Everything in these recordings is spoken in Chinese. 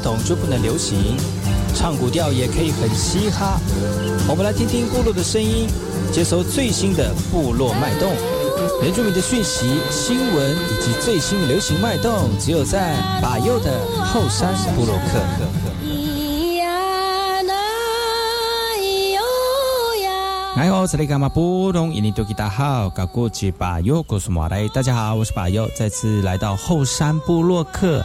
传统就不能流行？唱古调也可以很嘻哈。我们来听听部落的声音，接收最新的部落脉动、原住民的讯息、新闻以及最新流行脉动，只有在把右的后山部落克。哎呦，这里干嘛不懂？印尼多吉大好，搞过去把右，告诉马来，大家好，我是把右，再次来到后山部落克。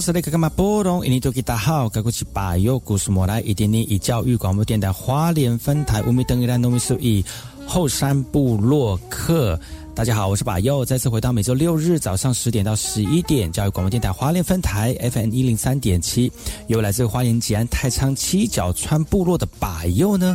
是那个嘛波动？印尼多吉大好，该过去把右故事莫来一点点以教育广播电台花莲分台五米等于兰农米数以后山部落客。大家好，我是把右，再次回到每周六日早上十点到十一点教育广播电台花莲分台 FM 一零三点七，由来自花莲吉安太仓七角川部落的把右呢。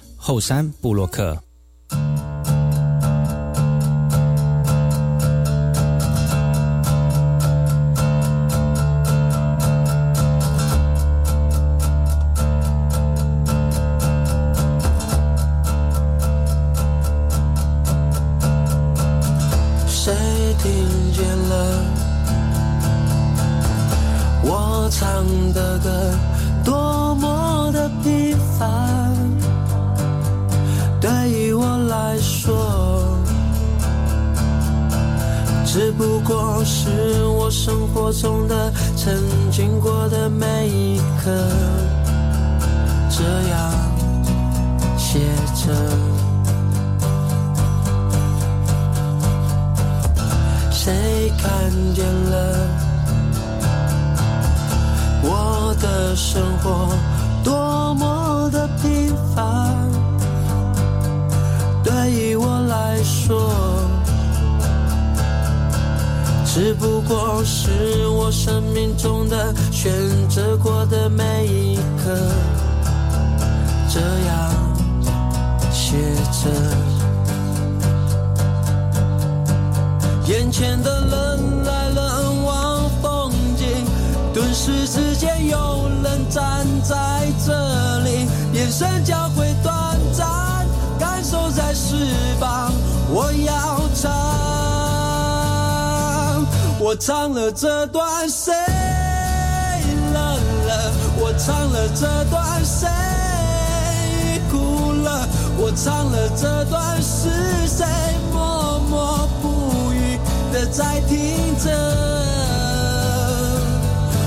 后山布洛克。谁听见了我唱的歌？是我生活中的曾经过的每一刻，这样写着。谁看见了我的生活多么的平凡。对于我来说，只不过是我生命中的选择过的每一刻，这样写着。眼前的人来人往，风景顿时之间有人站在这里，眼神交汇短暂，感受在释放。我要唱，我唱了这段谁冷了？我唱了这段谁哭了？我唱了这段是谁默默不语？的在听着，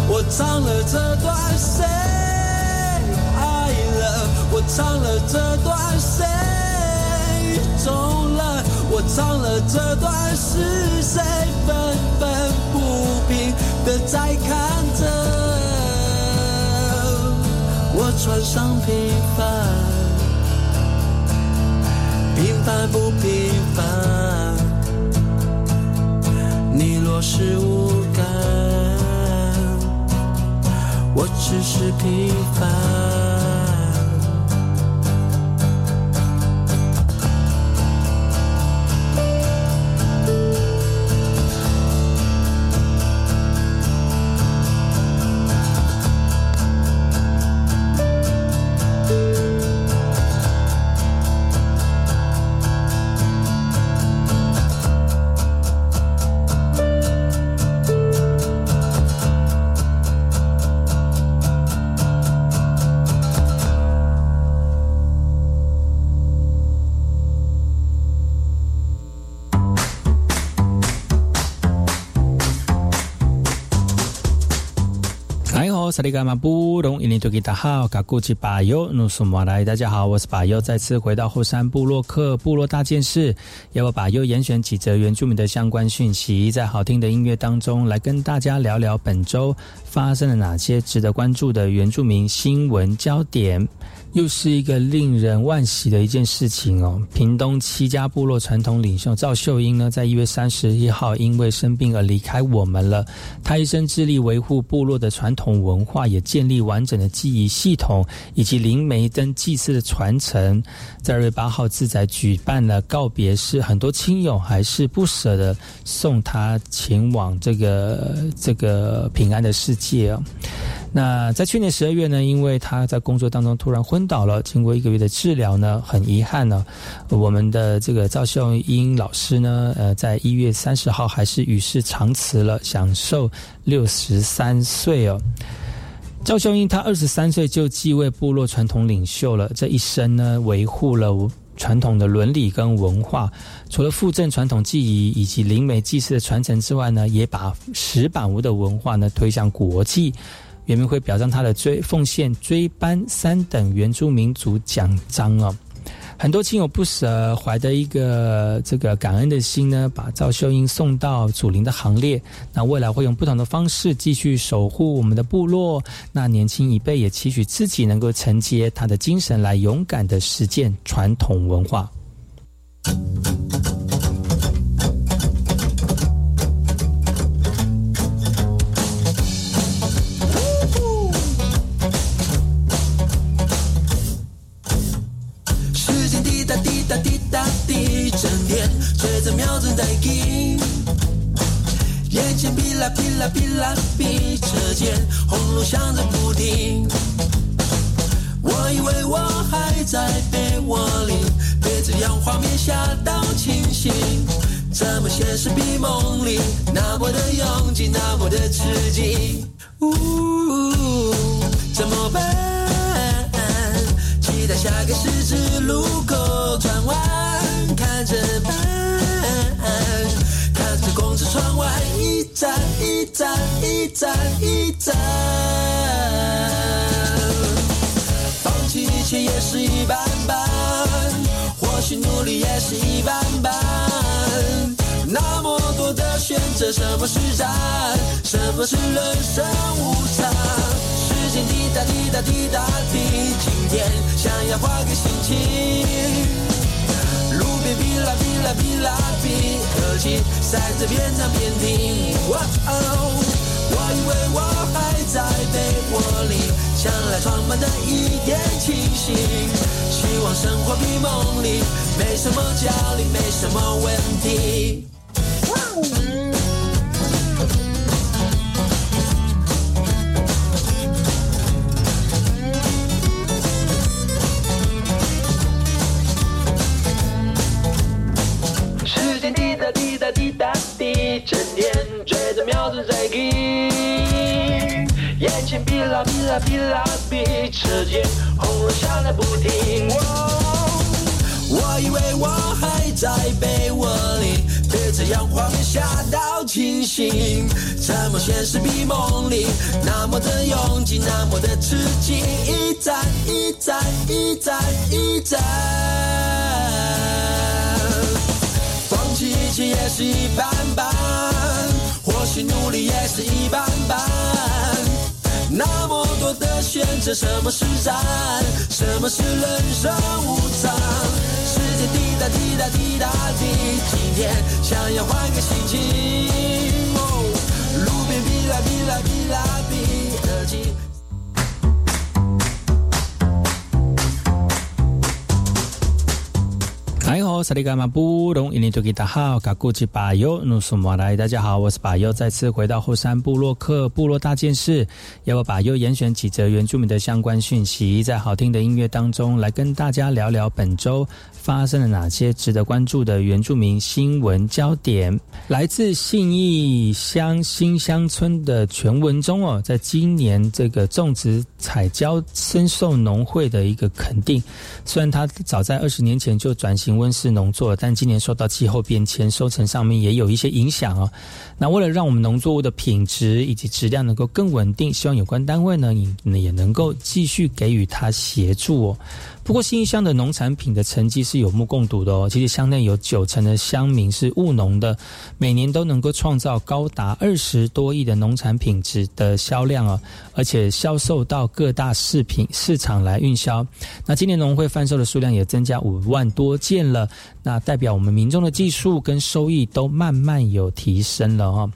我唱了这段谁爱了？我唱了这段谁走了？我唱了这段是谁分平的在看着？我穿上平凡，平凡不平凡。你若是无感，我只是平凡。大家好，我是巴尤，再次回到后山部落克部落大件事，要我巴尤严选几则原住民的相关讯息，在好听的音乐当中来跟大家聊聊本周发生了哪些值得关注的原住民新闻焦点。又是一个令人惋惜的一件事情哦。屏东七家部落传统领袖赵秀英呢，在一月三十一号因为生病而离开我们了。他一生致力维护部落的传统文化，话也建立完整的记忆系统以及灵媒灯祭祀的传承。在二月八号，自在举办了告别式，很多亲友还是不舍得送他前往这个这个平安的世界哦。那在去年十二月呢，因为他在工作当中突然昏倒了，经过一个月的治疗呢，很遗憾呢，我们的这个赵秀英老师呢，呃，在一月三十号还是与世长辞了，享受六十三岁哦。赵秀英她二十三岁就继位部落传统领袖了，这一生呢，维护了传统的伦理跟文化，除了复振传统技艺以及灵媒祭祀的传承之外呢，也把石板屋的文化呢推向国际。原民会表彰他的追奉献追班三等原住民族奖章哦，很多亲友不舍，怀着一个这个感恩的心呢，把赵秀英送到祖灵的行列。那未来会用不同的方式继续守护我们的部落。那年轻一辈也期许自己能够承接他的精神，来勇敢的实践传统文化。瞄准待击，眼前噼啦噼啦噼，车间轰隆响着不停。我以为我还在被窝里，被这样画面吓到清醒。怎么现实比梦里那么的拥挤，那么的刺激？呜，怎么办？期待下个十字路口转弯，看着办。看着公司窗外一站一站一站一站，放弃一切也是一般般，或许努力也是一般般。那么多的选择，什么是战，什么是人生无常。时间滴答滴答滴答滴，今天想要换个心情。路边哔啦哔啦哔啦哔，耳机塞着边唱边听。哇哦，我以为我还在被窝里，想来装满的一点清醒。希望生活比梦里没什么焦虑，没什么问题。滴答滴答滴，整天追着瞄准在记，眼前哔啦哔啦哔啦哔，车间轰隆响个不停。我以为我还在被窝里，被这样画面吓到清醒。怎么现实比梦里那么的拥挤，那么的刺激？一站一站一站一站，弃一切也是一般般，或许努力也是一般般。那么多的选择，什么是战，什么是人生无常？时间滴答滴答滴答滴，今天想要换个心情。哦，路边哔啦哔啦哔啦哔，耳机。哎吼，萨利伽马布隆伊尼多吉达好，嘎古吉巴尤努苏马来，大家好，我是巴尤，再次回到后山部落克部落大件事，要我巴尤严选几则原住民的相关讯息，在好听的音乐当中来跟大家聊聊本周发生了哪些值得关注的原住民新闻焦点。来自信义乡新乡村的全文中哦，在今年这个种植彩椒深受农会的一个肯定，虽然他早在二十年前就转型温室农作，但今年受到气候变迁，收成上面也有一些影响哦。那为了让我们农作物的品质以及质量能够更稳定，希望有关单位呢，也也能够继续给予他协助哦。不过新义乡的农产品的成绩是有目共睹的哦。其实乡内有九成的乡民是务农的，每年都能够创造高达二十多亿的农产品值的销量哦，而且销售到各大市品市场来运销。那今年农会贩售的数量也增加五万多件了，那代表我们民众的技术跟收益都慢慢有提升了哈。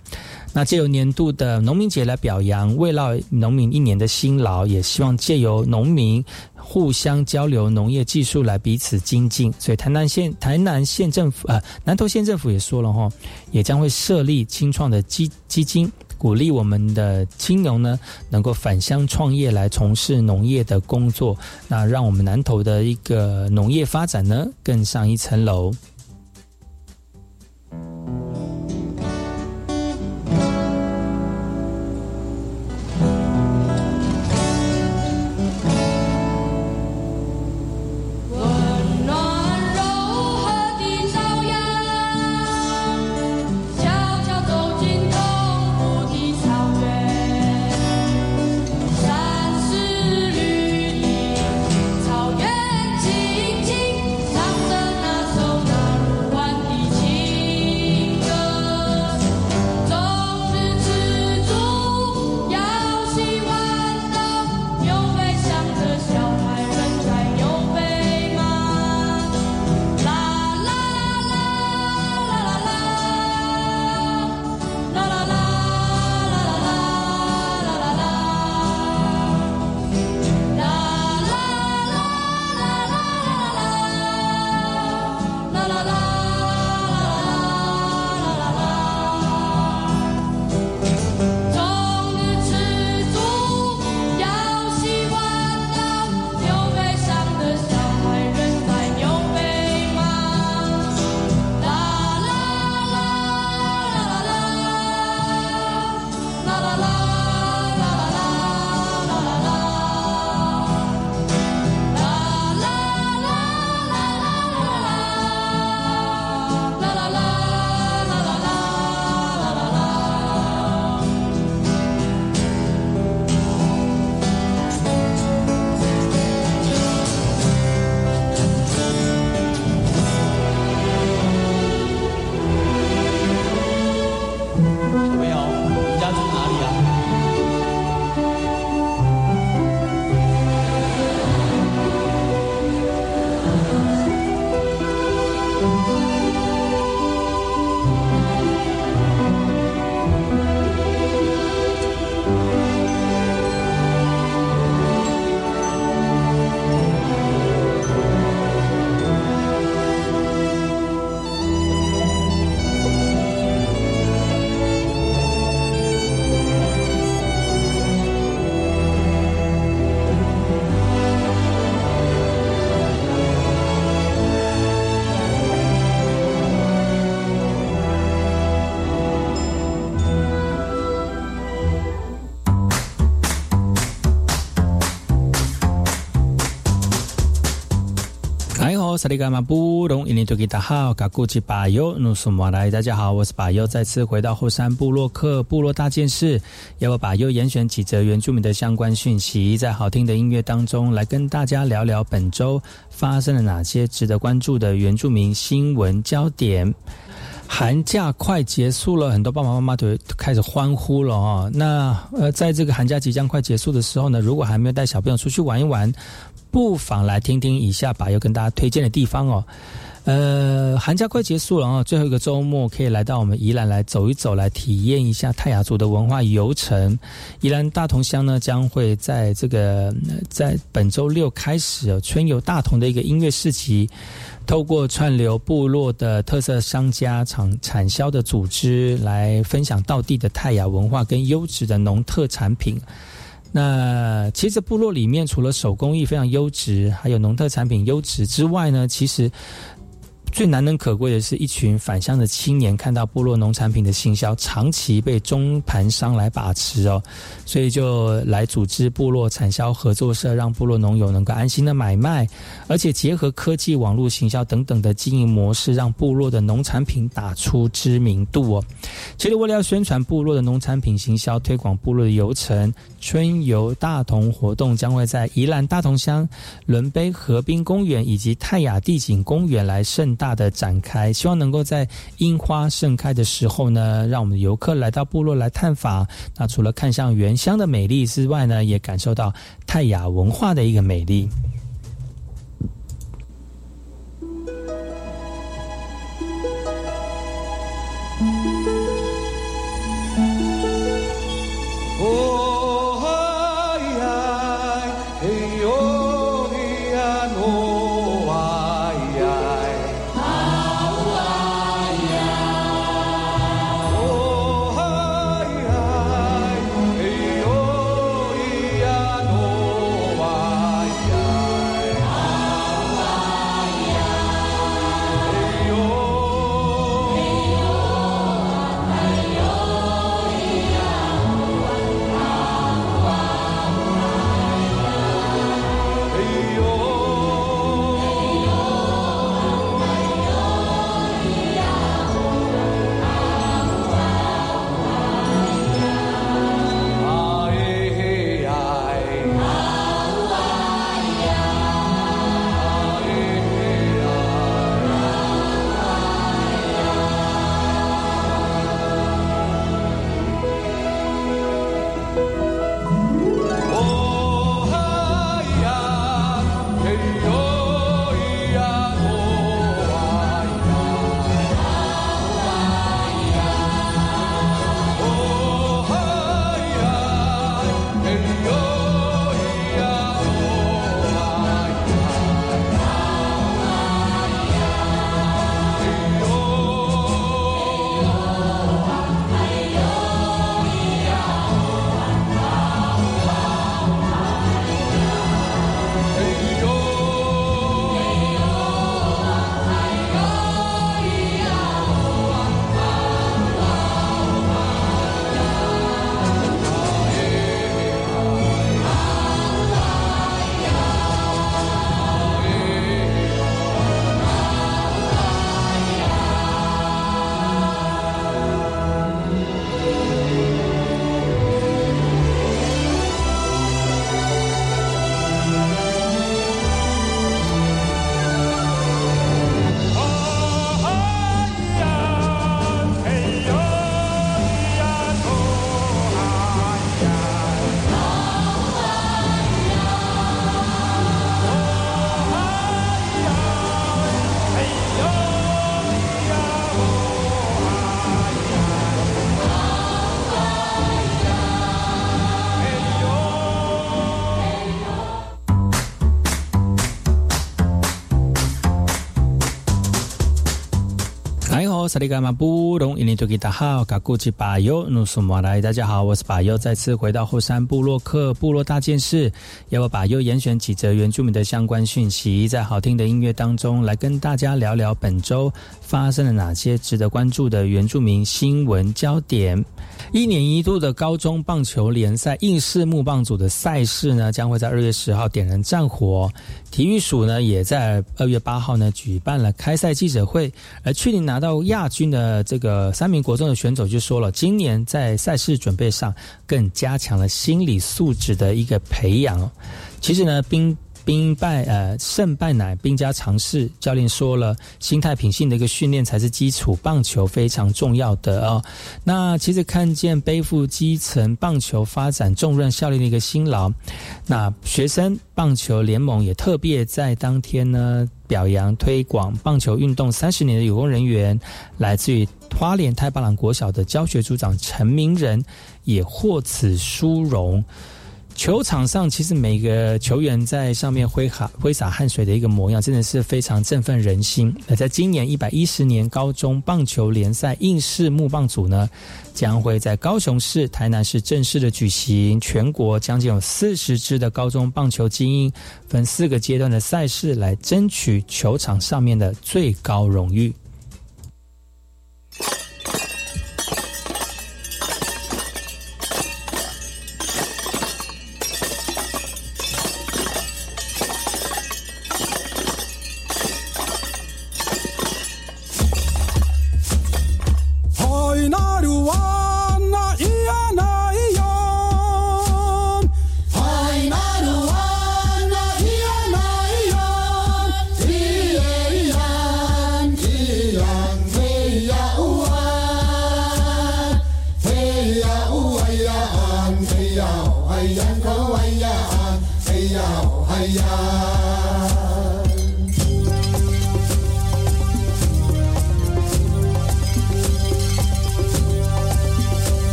那借由年度的农民节来表扬慰劳农民一年的辛劳，也希望借由农民互相交流农业技术来彼此精进。所以台南县台南县政府呃南投县政府也说了哈，也将会设立清创的基基金，鼓励我们的青农呢能够返乡创业来从事农业的工作，那让我们南投的一个农业发展呢更上一层楼。萨利伽马布隆，印尼多吉达好，卡古吉巴尤努苏马来，大家好，我是巴尤，再次回到后山部落克部落大件事，要我巴尤严选几则原住民的相关讯息，在好听的音乐当中来跟大家聊聊本周发生了哪些值得关注的原住民新闻焦点。寒假快结束了，很多爸爸妈妈都开始欢呼了哦。那呃，在这个寒假即将快结束的时候呢，如果还没有带小朋友出去玩一玩，不妨来听听以下把要跟大家推荐的地方哦。呃，寒假快结束了啊，最后一个周末可以来到我们宜兰来走一走，来体验一下泰雅族的文化游程。宜兰大同乡呢，将会在这个在本周六开始春游大同的一个音乐市集，透过串流部落的特色商家产产销的组织，来分享道地的泰雅文化跟优质的农特产品。那其实部落里面除了手工艺非常优质，还有农特产品优质之外呢，其实。最难能可贵的是一群返乡的青年，看到部落农产品的行销长期被中盘商来把持哦，所以就来组织部落产销合作社，让部落农友能够安心的买卖，而且结合科技、网络行销等等的经营模式，让部落的农产品打出知名度哦。其实为了要宣传部落的农产品行销，推广部落的游程，春游大同活动将会在宜兰大同乡伦卑河滨公园以及泰雅地景公园来盛。大大的展开，希望能够在樱花盛开的时候呢，让我们的游客来到部落来探访。那除了看向原乡的美丽之外呢，也感受到泰雅文化的一个美丽。萨利伽马布隆，印尼多吉达好，嘎古吉巴尤努苏马来，大家好，我是巴尤，再次回到后山部落克部落大件事，要我巴尤严选几则原住民的相关讯息，在好听的音乐当中来跟大家聊聊本周发生了哪些值得关注的原住民新闻焦点。一年一度的高中棒球联赛应试木棒组的赛事呢，将会在二月十号点燃战火。体育署呢，也在二月八号呢举办了开赛记者会。而去年拿到亚大军的这个三名国中的选手就说了，今年在赛事准备上更加强了心理素质的一个培养。其实呢，兵。兵败呃胜败乃兵家常事，教练说了，心态品性的一个训练才是基础，棒球非常重要的哦。那其实看见背负基层棒球发展重任效力的一个辛劳，那学生棒球联盟也特别在当天呢表扬推广棒球运动三十年的有功人员，来自于花莲太巴朗国小的教学组长陈明仁也获此殊荣。球场上，其实每个球员在上面挥洒挥洒汗水的一个模样，真的是非常振奋人心。那在今年一百一十年高中棒球联赛应试木棒组呢，将会在高雄市、台南市正式的举行。全国将近有四十支的高中棒球精英，分四个阶段的赛事来争取球场上面的最高荣誉。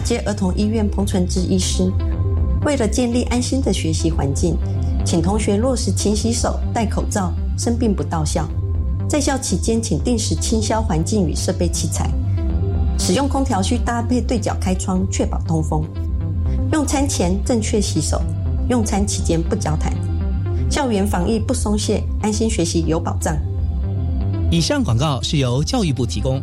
接儿童医院彭纯之医师。为了建立安心的学习环境，请同学落实勤洗手、戴口罩，生病不到校。在校期间，请定时清消环境与设备器材。使用空调需搭配对角开窗，确保通风。用餐前正确洗手，用餐期间不交谈。校园防疫不松懈，安心学习有保障。以上广告是由教育部提供。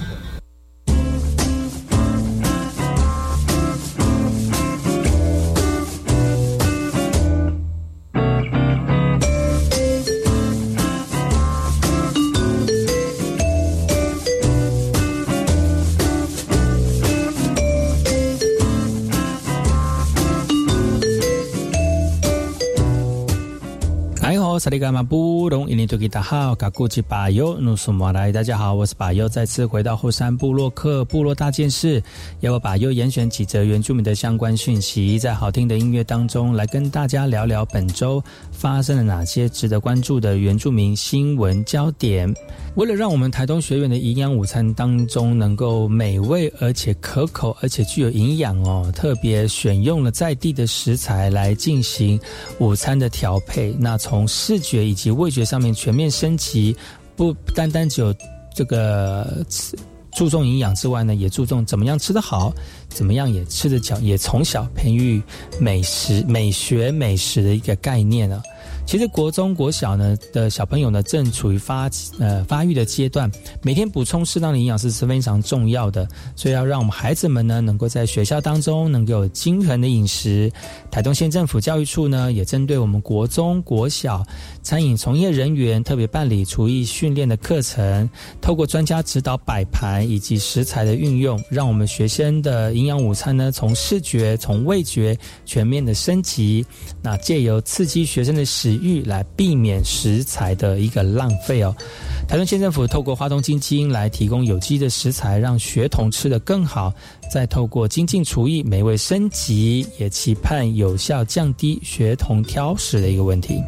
萨利嘎马布隆伊尼多吉达好，嘎古吉巴尤努苏马来，大家好，我是巴尤，再次回到后山部落克部落大件事，要我巴尤严选几则原住民的相关讯息，在好听的音乐当中来跟大家聊聊本周发生了哪些值得关注的原住民新闻焦点。为了让我们台东学院的营养午餐当中能够美味而且可口而且具有营养哦，特别选用了在地的食材来进行午餐的调配。那从视觉以及味觉上面全面升级，不单单只有这个吃注重营养之外呢，也注重怎么样吃得好，怎么样也吃得巧，也从小培育美食、美学、美食的一个概念呢。其实国中、国小呢的小朋友呢，正处于发呃发育的阶段，每天补充适当的营养是是非常重要的，所以要让我们孩子们呢，能够在学校当中能够有均衡的饮食。台东县政府教育处呢，也针对我们国中、国小餐饮从业人员特别办理厨艺训练的课程，透过专家指导摆盘以及食材的运用，让我们学生的营养午餐呢，从视觉、从味觉全面的升级。那借由刺激学生的食欲，来避免食材的一个浪费哦。台中县政府透过花东基因来提供有机的食材，让学童吃得更好。再透过精进厨艺，美味升级，也期盼有效降低学童挑食的一个问题。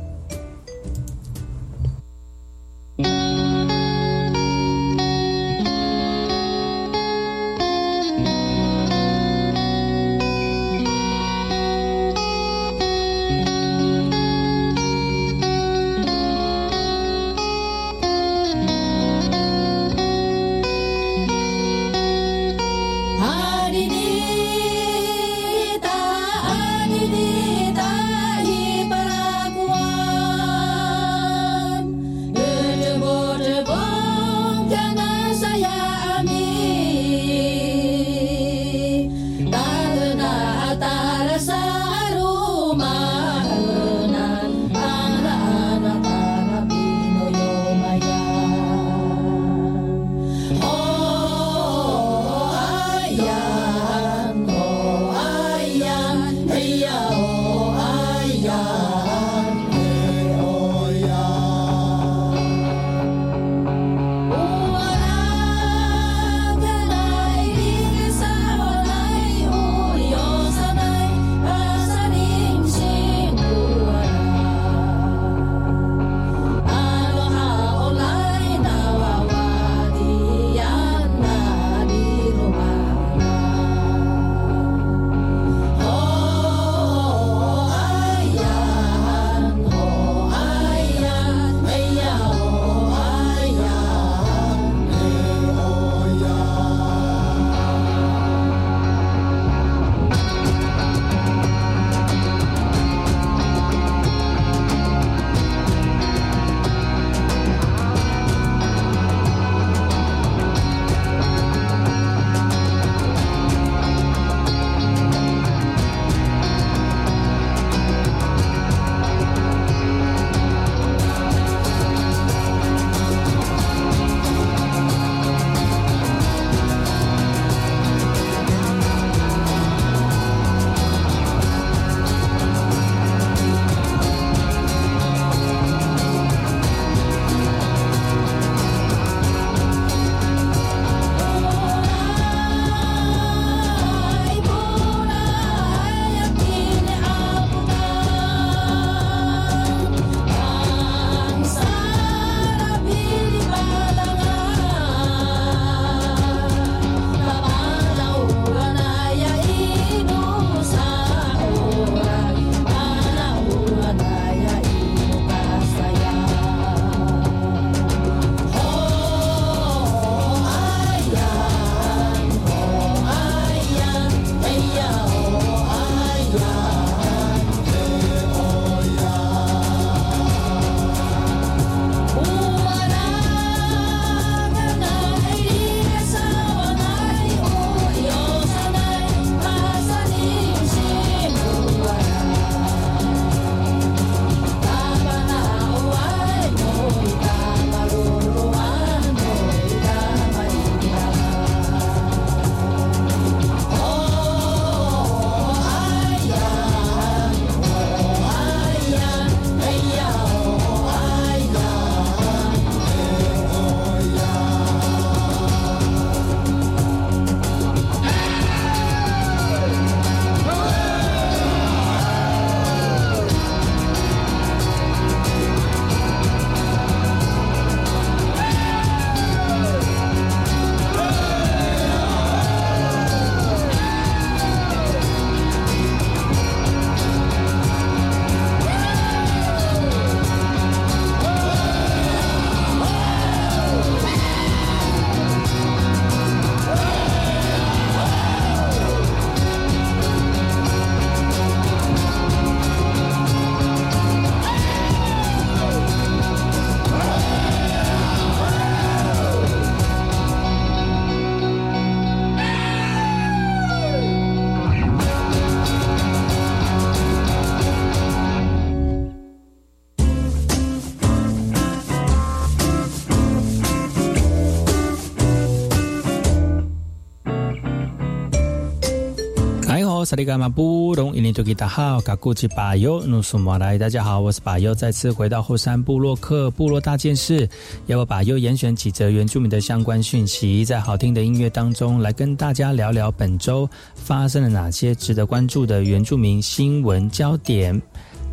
萨利嘎马布隆伊尼多吉达好，嘎古吉巴尤努苏马来，大家好，我是巴尤，再次回到后山部落客部落大件事，要我把尤严选几则原住民的相关讯息，在好听的音乐当中来跟大家聊聊本周发生了哪些值得关注的原住民新闻焦点。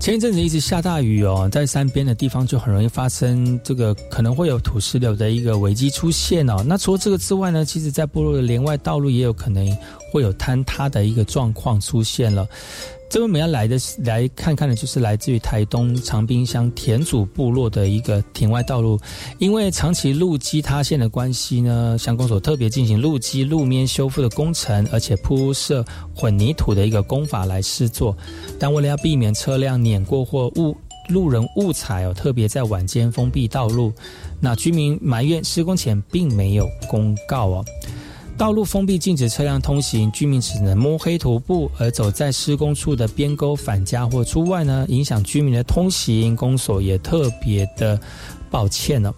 前一阵子一直下大雨哦，在山边的地方就很容易发生这个可能会有土石流的一个危机出现哦。那除了这个之外呢，其实在部落的连外道路也有可能会有坍塌的一个状况出现了。这边我们要来的来看看的，就是来自于台东长滨乡田主部落的一个田外道路，因为长期路基塌陷的关系呢，乡公所特别进行路基路面修复的工程，而且铺设混凝土的一个工法来施作。但为了要避免车辆碾过或误路人误踩哦，特别在晚间封闭道路。那居民埋怨施工前并没有公告哦。道路封闭，禁止车辆通行，居民只能摸黑徒步，而走在施工处的边沟返家或出外呢，影响居民的通行。公所也特别的抱歉了。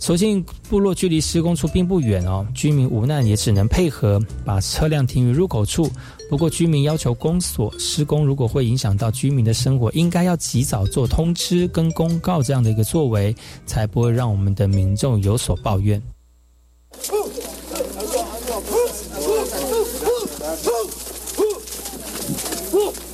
所幸部落距离施工处并不远哦，居民无奈也只能配合把车辆停于入口处。不过居民要求公所施工如果会影响到居民的生活，应该要及早做通知跟公告这样的一个作为，才不会让我们的民众有所抱怨。萨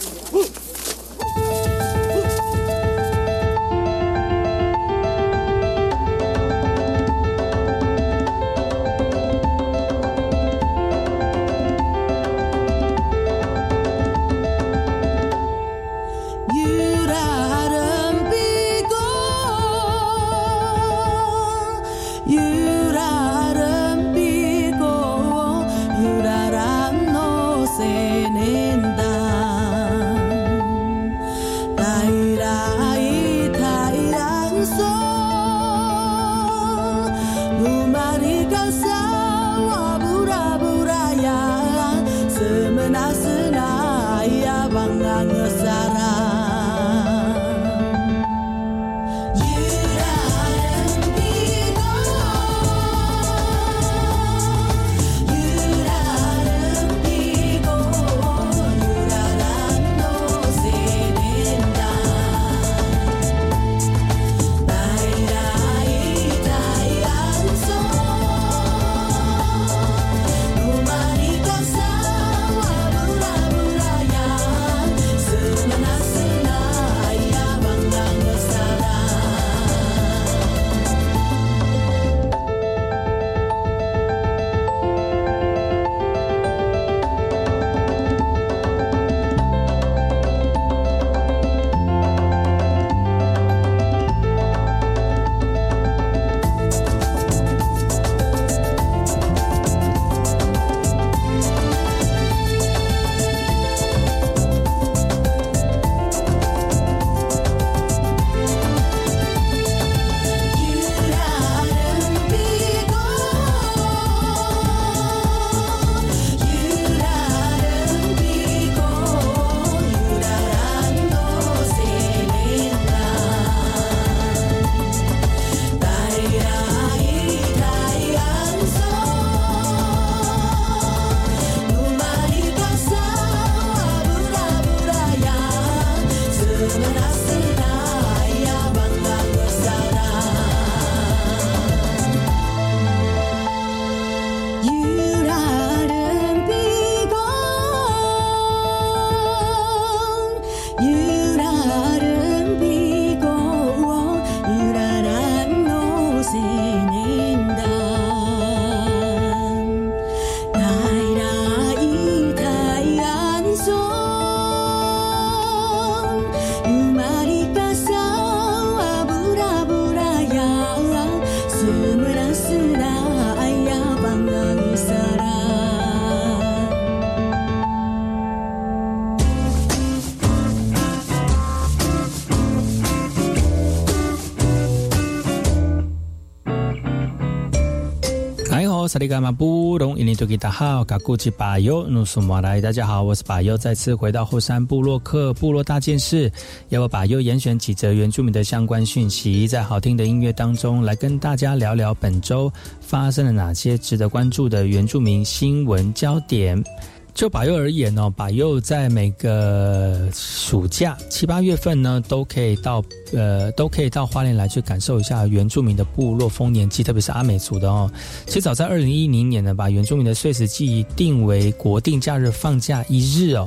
利伽马布隆伊尼多吉达好，卡古吉巴尤努苏马来，大家好，我是巴尤，再次回到后山部落克部落大件事，要我巴尤严选几则原住民的相关讯息，在好听的音乐当中来跟大家聊聊本周发生了哪些值得关注的原住民新闻焦点。就把又而言呢，把又在每个暑假七八月份呢，都可以到呃，都可以到花莲来去感受一下原住民的部落丰年祭，特别是阿美族的哦。其实早在二零一零年呢，把原住民的岁时祭定为国定假日放假一日哦。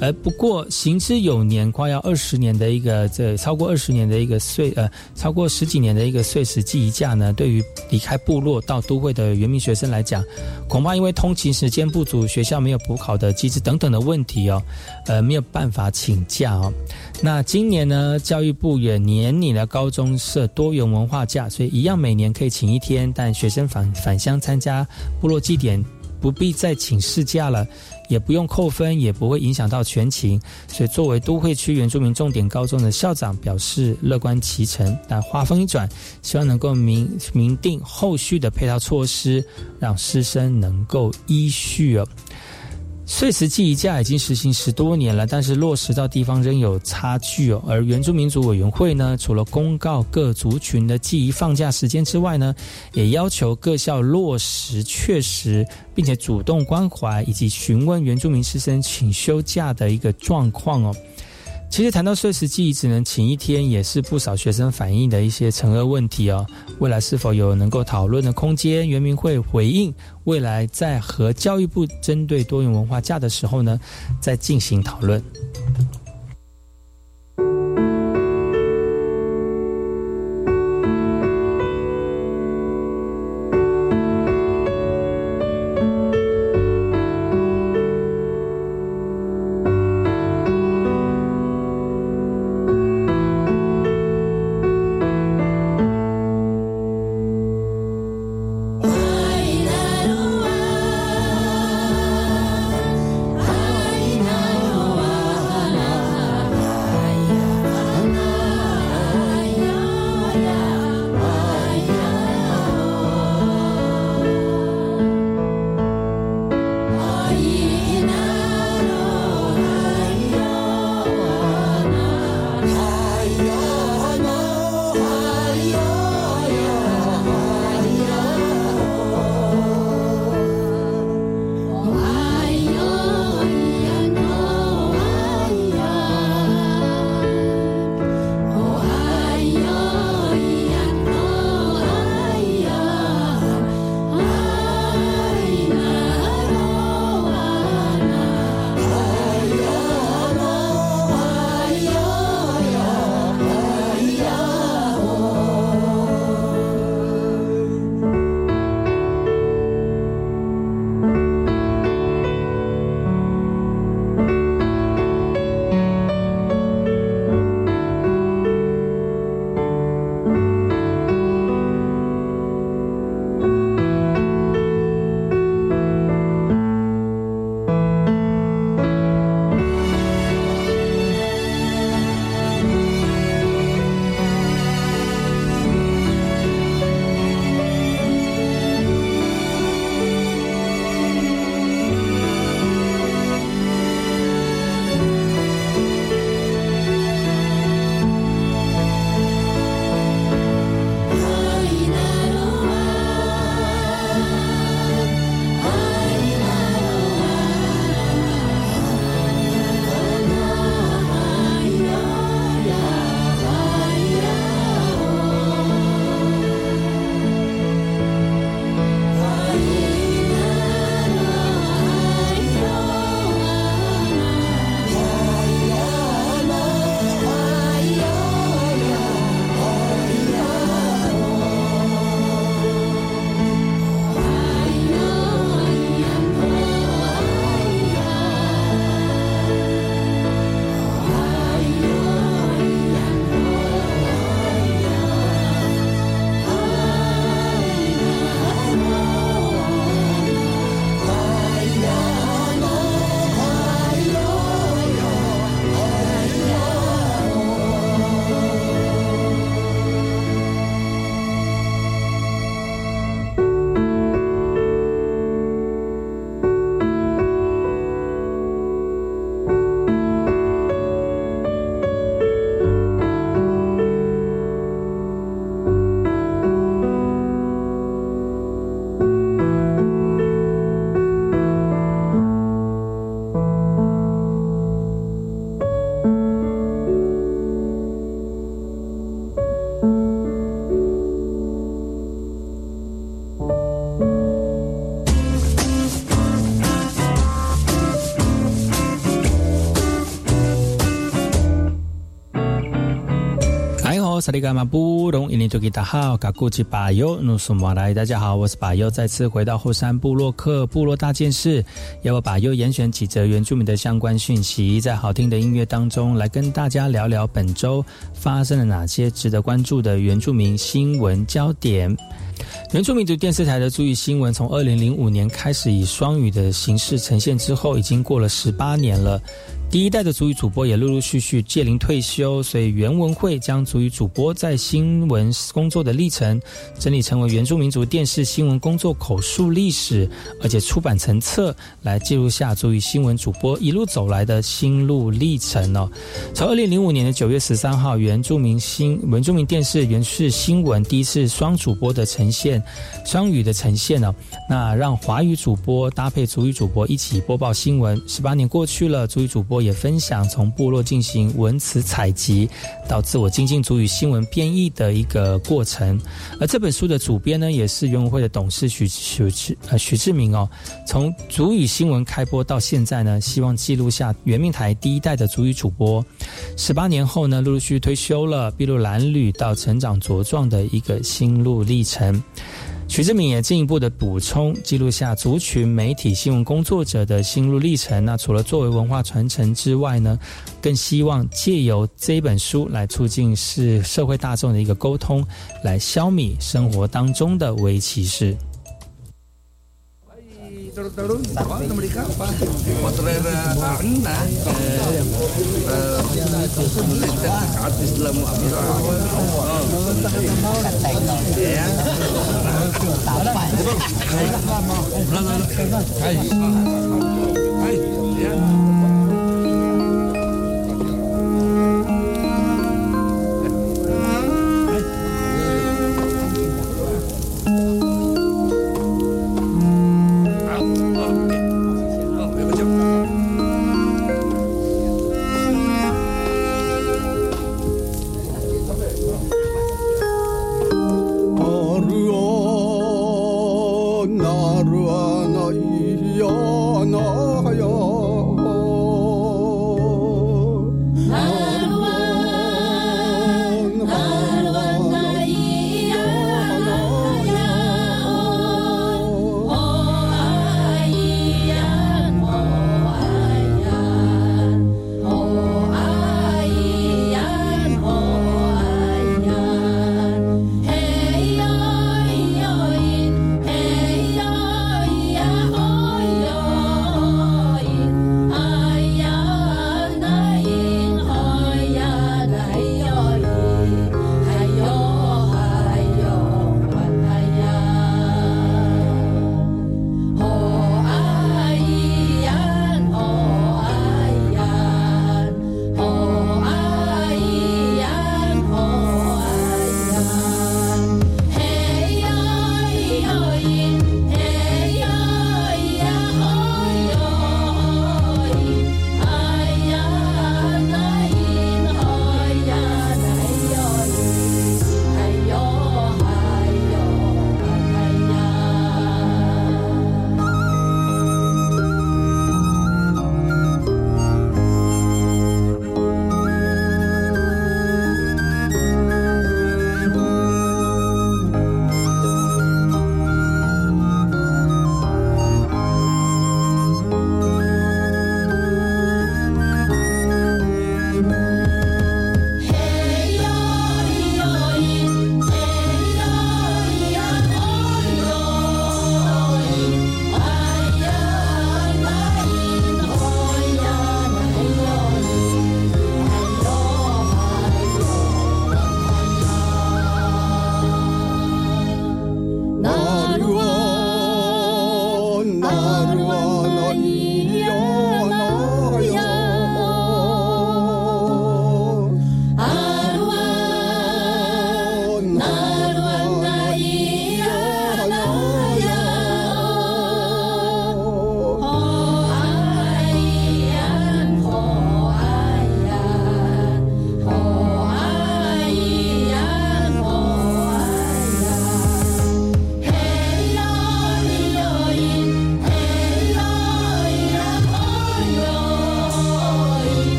而不过行之有年，快要二十年的一个这超过二十年的一个岁呃，超过十几年的一个岁时记忆假呢，对于离开部落到都会的原民学生来讲，恐怕因为通勤时间不足，学校没有补考的机制等等的问题哦，呃，没有办法请假哦。那今年呢，教育部也年拟了高中设多元文化假，所以一样每年可以请一天，但学生返返乡参加部落祭典，不必再请事假了。也不用扣分，也不会影响到全勤，所以作为都会区原住民重点高中的校长表示乐观其成。但话锋一转，希望能够明明定后续的配套措施，让师生能够依序哦。碎石记忆假已经实行十多年了，但是落实到地方仍有差距哦。而原住民族委员会呢，除了公告各族群的记忆放假时间之外呢，也要求各校落实确实，并且主动关怀以及询问原住民师生请休假的一个状况哦。其实谈到碎石记忆只能请一天，也是不少学生反映的一些成恶问题哦。未来是否有能够讨论的空间？袁明会回应，未来在和教育部针对多元文化假的时候呢，再进行讨论。萨利伽马布隆伊尼多吉达好，嘎古吉巴尤努苏马来，大家好，我是巴尤，再次回到后山部落克部落大件事，要我巴尤严选几则原住民的相关讯息，在好听的音乐当中来跟大家聊聊本周发生了哪些值得关注的原住民新闻焦点。原住民族电视台的注意新闻，从二零零五年开始以双语的形式呈现之后，已经过了十八年了。第一代的足语主播也陆陆续续届龄退休，所以原文会将足语主播在新闻工作的历程整理成为原住民族电视新闻工作口述历史，而且出版成册来记录下足语新闻主播一路走来的心路历程哦。从二零零五年的九月十三号，原住民新原住民电视原视新闻第一次双主播的呈现，双语的呈现哦，那让华语主播搭配足语主播一起播报新闻。十八年过去了，足语主播。也分享从部落进行文词采集到自我精进主语新闻编译的一个过程，而这本书的主编呢，也是原文会的董事许许志呃许志明哦。从主语新闻开播到现在呢，希望记录下圆明台第一代的主语主播，十八年后呢，陆陆续续退休了，筚路蓝缕到成长茁壮的一个心路历程。徐志敏也进一步的补充，记录下族群媒体新闻工作者的心路历程。那除了作为文化传承之外呢，更希望借由这本书来促进是社会大众的一个沟通，来消弭生活当中的微歧视。打败。来来来，开。哎，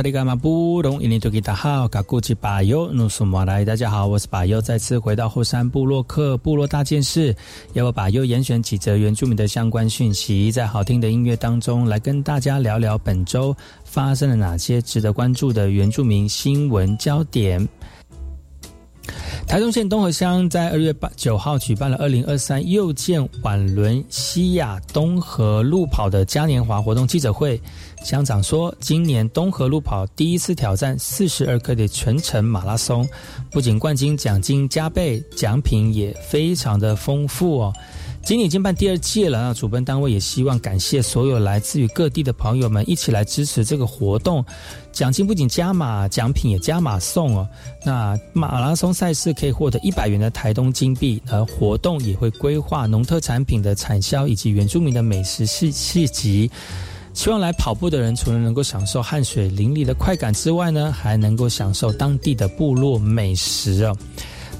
萨利伽马布隆，印尼多吉达好，嘎古吉巴尤努苏马来，大家好，我是巴尤，再次回到后山部落克部落大件事，要我巴尤严选几则原住民的相关讯息，在好听的音乐当中来跟大家聊聊本周发生了哪些值得关注的原住民新闻焦点。台中县东河乡在二月八九号举办了二零二三又见晚轮西亚东河路跑的嘉年华活动记者会。乡长说，今年东河路跑第一次挑战四十二克的全程马拉松，不仅冠军奖金加倍，奖品也非常的丰富哦。今年已经办第二届了，那主办单位也希望感谢所有来自于各地的朋友们一起来支持这个活动。奖金不仅加码，奖品也加码送哦。那马拉松赛事可以获得一百元的台东金币，而活动也会规划农特产品的产销以及原住民的美食市市集。希望来跑步的人，除了能够享受汗水淋漓的快感之外呢，还能够享受当地的部落美食哦。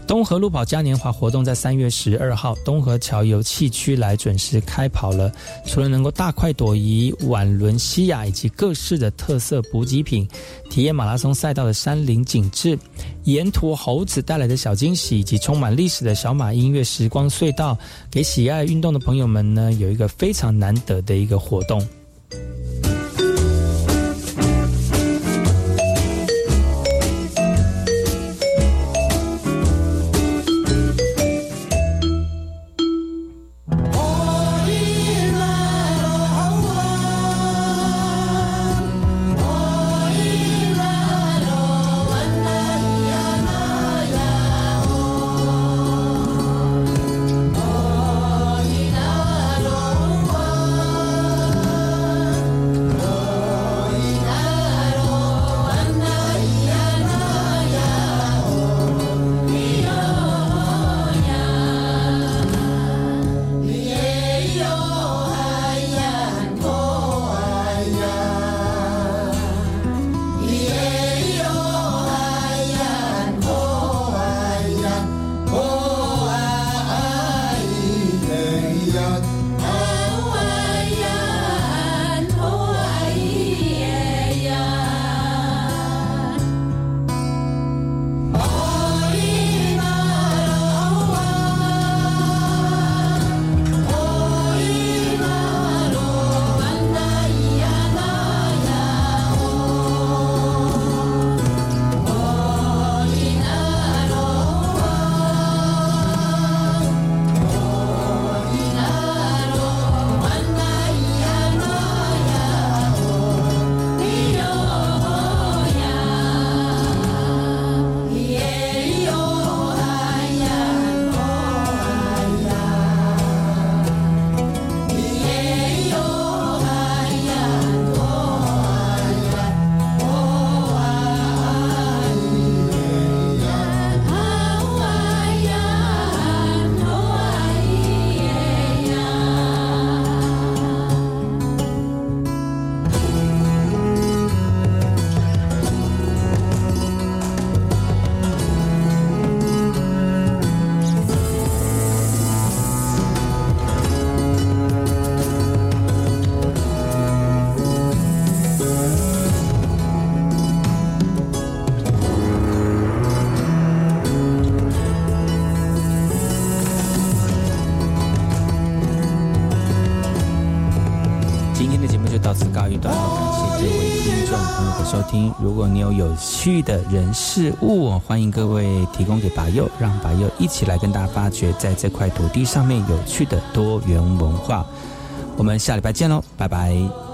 东河路跑嘉年华活动在三月十二号东河桥游气区来准时开跑了。除了能够大快朵颐、晚轮西亚以及各式的特色补给品，体验马拉松赛道的山林景致，沿途猴子带来的小惊喜，以及充满历史的小马音乐时光隧道，给喜爱运动的朋友们呢，有一个非常难得的一个活动。收听如果你有有趣的人事物，欢迎各位提供给白佑，让白佑一起来跟大家发掘在这块土地上面有趣的多元文化。我们下礼拜见喽，拜拜。